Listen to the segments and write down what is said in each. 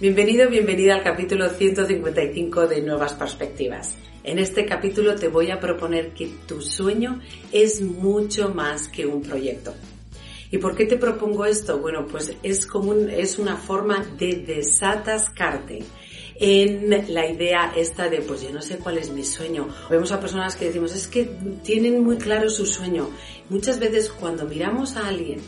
Bienvenido, bienvenida al capítulo 155 de Nuevas Perspectivas. En este capítulo te voy a proponer que tu sueño es mucho más que un proyecto. ¿Y por qué te propongo esto? Bueno, pues es como es una forma de desatascarte en la idea esta de, pues yo no sé cuál es mi sueño. Vemos a personas que decimos, es que tienen muy claro su sueño. Muchas veces cuando miramos a alguien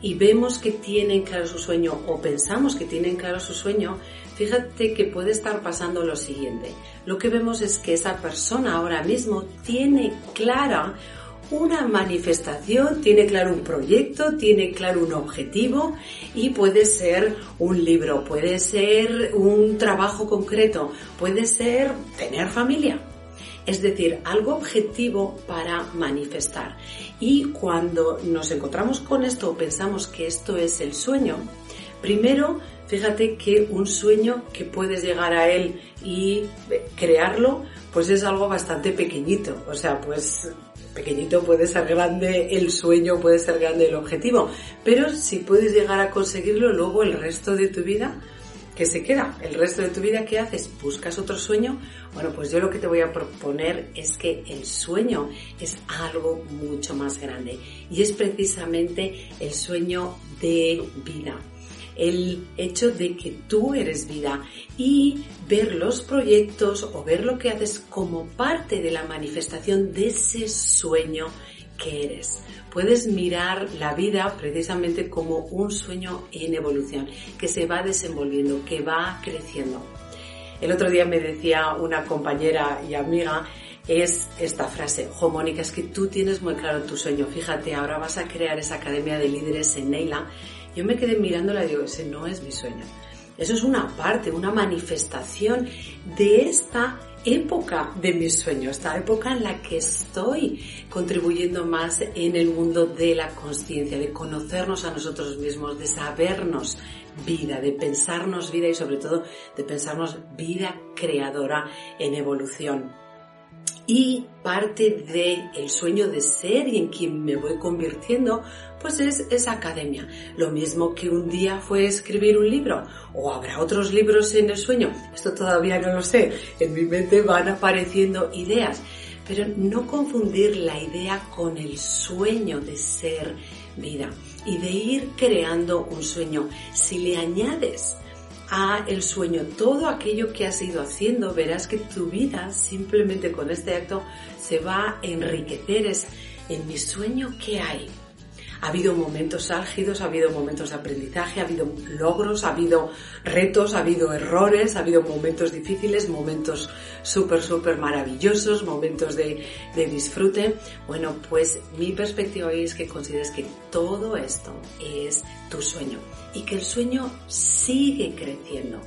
y vemos que tienen claro su sueño o pensamos que tienen claro su sueño, fíjate que puede estar pasando lo siguiente. Lo que vemos es que esa persona ahora mismo tiene clara una manifestación, tiene claro un proyecto, tiene claro un objetivo y puede ser un libro, puede ser un trabajo concreto, puede ser tener familia. Es decir, algo objetivo para manifestar. Y cuando nos encontramos con esto o pensamos que esto es el sueño, primero fíjate que un sueño que puedes llegar a él y crearlo, pues es algo bastante pequeñito. O sea, pues pequeñito puede ser grande el sueño, puede ser grande el objetivo, pero si puedes llegar a conseguirlo, luego el resto de tu vida, ¿qué se queda? El resto de tu vida, ¿qué haces? ¿Buscas otro sueño? Bueno, pues yo lo que te voy a proponer es que el sueño es algo mucho más grande y es precisamente el sueño de vida el hecho de que tú eres vida y ver los proyectos o ver lo que haces como parte de la manifestación de ese sueño que eres. Puedes mirar la vida precisamente como un sueño en evolución, que se va desenvolviendo, que va creciendo. El otro día me decía una compañera y amiga es esta frase, Jo Mónica, es que tú tienes muy claro tu sueño, fíjate, ahora vas a crear esa academia de líderes en Neila yo me quedé mirándola y digo, ese no es mi sueño. Eso es una parte, una manifestación de esta época de mi sueño, esta época en la que estoy contribuyendo más en el mundo de la conciencia, de conocernos a nosotros mismos, de sabernos vida, de pensarnos vida y sobre todo de pensarnos vida creadora en evolución y parte del el sueño de ser y en quien me voy convirtiendo, pues es esa academia. Lo mismo que un día fue escribir un libro o habrá otros libros en el sueño. Esto todavía no lo sé. En mi mente van apareciendo ideas. Pero no confundir la idea con el sueño de ser vida y de ir creando un sueño. Si le añades a el sueño, todo aquello que has ido haciendo, verás que tu vida simplemente con este acto se va a enriquecer. Es en mi sueño que hay. Ha habido momentos álgidos, ha habido momentos de aprendizaje, ha habido logros, ha habido retos, ha habido errores, ha habido momentos difíciles, momentos súper, súper maravillosos, momentos de, de disfrute. Bueno, pues mi perspectiva hoy es que consideres que todo esto es tu sueño y que el sueño sigue creciendo.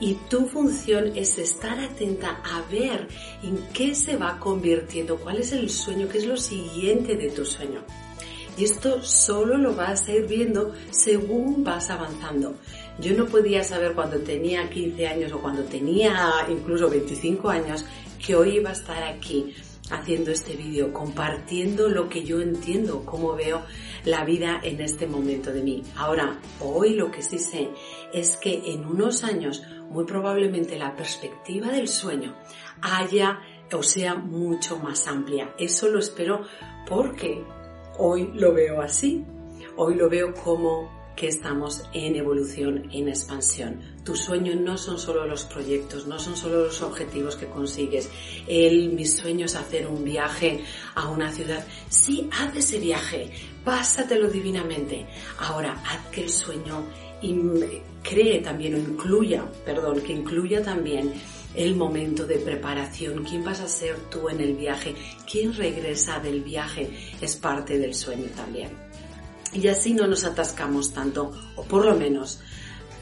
Y tu función es estar atenta a ver en qué se va convirtiendo, cuál es el sueño, qué es lo siguiente de tu sueño. Y esto solo lo vas a ir viendo según vas avanzando. Yo no podía saber cuando tenía 15 años o cuando tenía incluso 25 años que hoy iba a estar aquí haciendo este vídeo, compartiendo lo que yo entiendo, cómo veo la vida en este momento de mí. Ahora, hoy lo que sí sé es que en unos años muy probablemente la perspectiva del sueño haya o sea mucho más amplia. Eso lo espero porque hoy lo veo así. Hoy lo veo como que estamos en evolución, en expansión. Tu sueño no son solo los proyectos, no son solo los objetivos que consigues. El, mi sueño es hacer un viaje a una ciudad. Sí, haz ese viaje, pásatelo divinamente. Ahora, haz que el sueño cree también o incluya, perdón, que incluya también el momento de preparación, quién vas a ser tú en el viaje, quién regresa del viaje, es parte del sueño también. Y así no nos atascamos tanto, o por lo menos,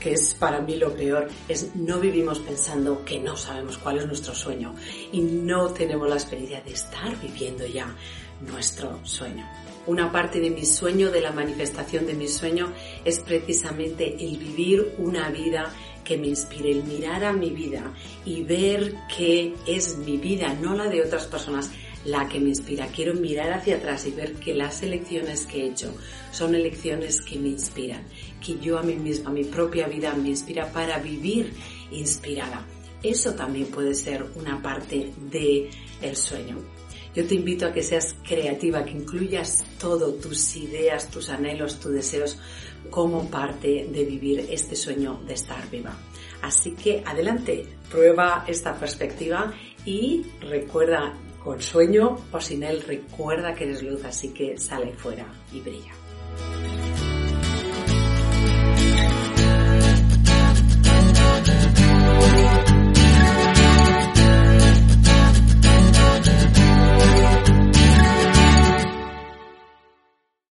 que es para mí lo peor, es no vivimos pensando que no sabemos cuál es nuestro sueño y no tenemos la experiencia de estar viviendo ya nuestro sueño. Una parte de mi sueño, de la manifestación de mi sueño, es precisamente el vivir una vida que me inspire, el mirar a mi vida y ver que es mi vida, no la de otras personas, la que me inspira. Quiero mirar hacia atrás y ver que las elecciones que he hecho son elecciones que me inspiran, que yo a mí misma, a mi propia vida me inspira para vivir inspirada. Eso también puede ser una parte del el sueño. Yo te invito a que seas creativa, que incluyas todo, tus ideas, tus anhelos, tus deseos como parte de vivir este sueño de estar viva. Así que adelante, prueba esta perspectiva y recuerda con sueño o sin él, recuerda que eres luz, así que sale fuera y brilla.